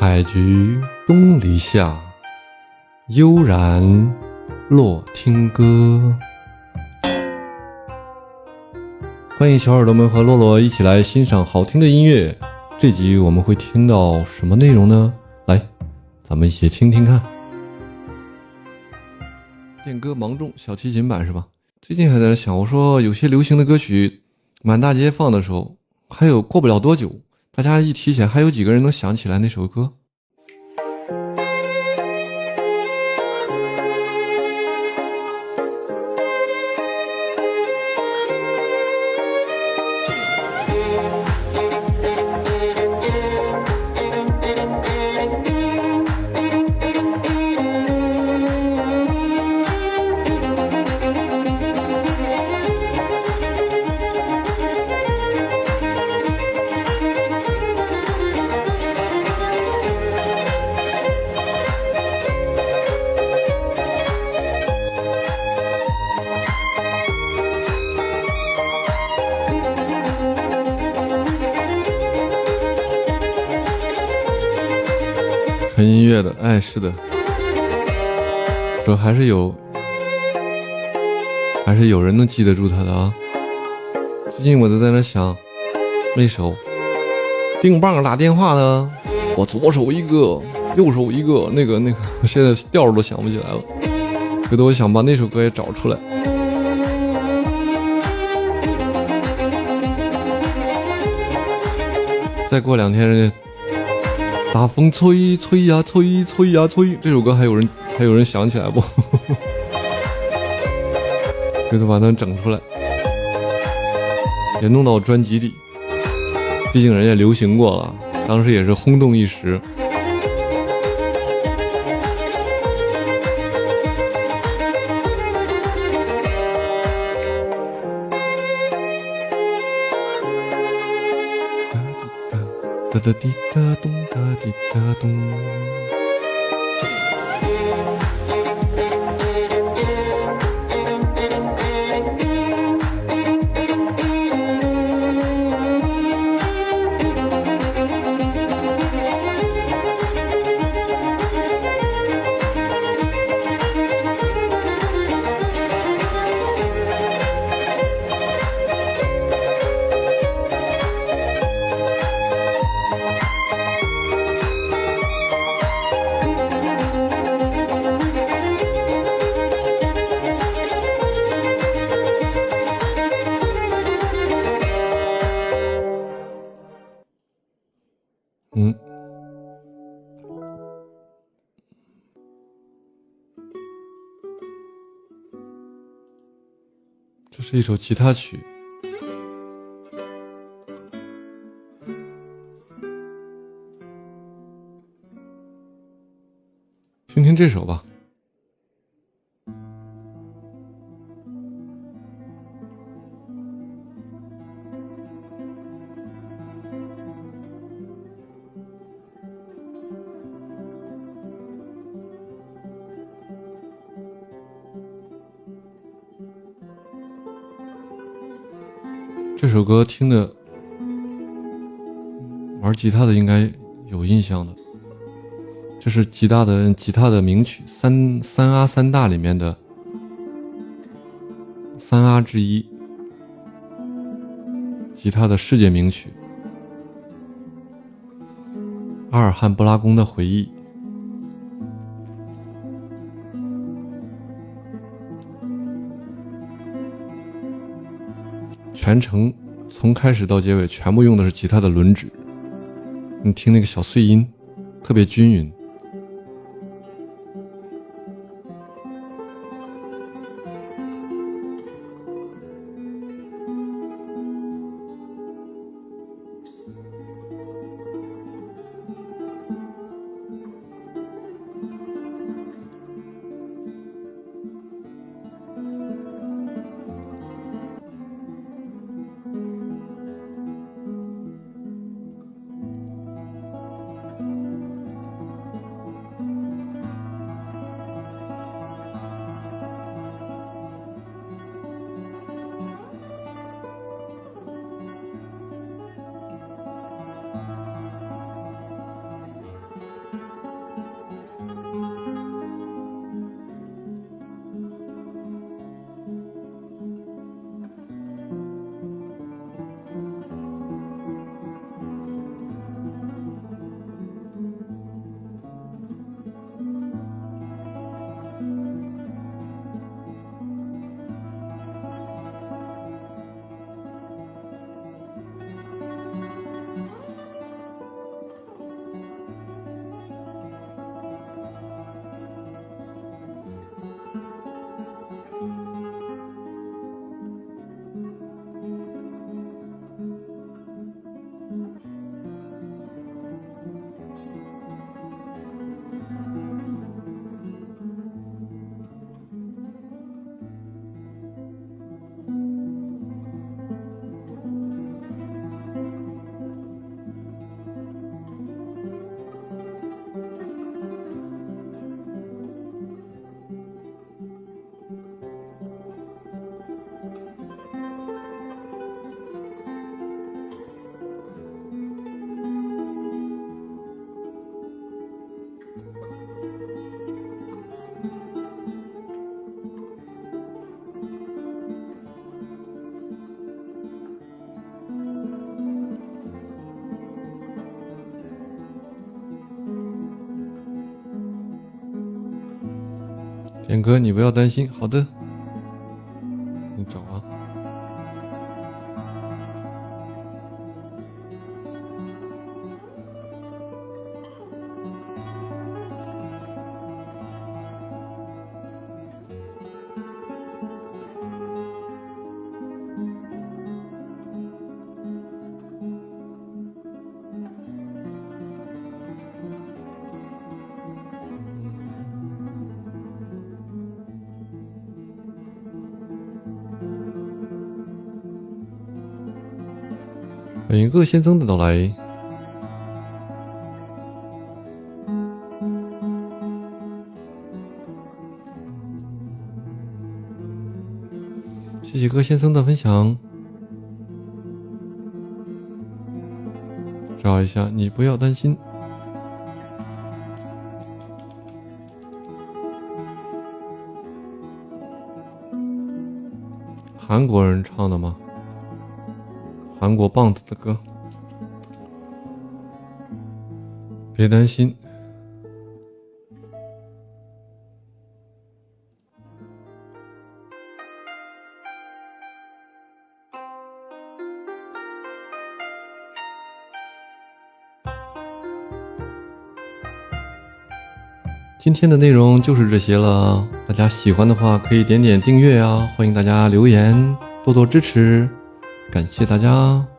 采菊东篱下，悠然落听歌。欢迎小耳朵们和洛洛一起来欣赏好听的音乐。这集我们会听到什么内容呢？来，咱们一起听听看。电歌芒种小提琴版是吧？最近还在想，我说有些流行的歌曲满大街放的时候，还有过不了多久，大家一提起来，还有几个人能想起来那首歌？纯音乐的，哎，是的，说还是有，还是有人能记得住他的啊。最近我都在那想，那首钉棒打电话呢，我左手一个，右手一个，那个那个，我 现在调都想不起来了。回头我想把那首歌也找出来。再过两天，人家。大风吹，吹呀吹，吹呀吹。这首歌还有人还有人想起来不？给他把它整出来，也弄到专辑里。毕竟人家流行过了，当时也是轰动一时。哒哒滴哒咚哒滴哒咚。这是一首吉他曲，听听这首吧。这首歌听的，玩吉他的应该有印象的。这是吉他的吉他的名曲，三三阿三大里面的三阿之一，吉他的世界名曲《阿尔汉布拉宫的回忆》。全程从开始到结尾，全部用的是吉他的轮指。你听那个小碎音，特别均匀。点哥，你不要担心，好的，你找啊。欢迎恶先生的到来，谢谢各先生的分享。找一下，你不要担心。韩国人唱的吗？韩国棒子的歌，别担心。今天的内容就是这些了，大家喜欢的话可以点点订阅啊！欢迎大家留言，多多支持。感谢大家。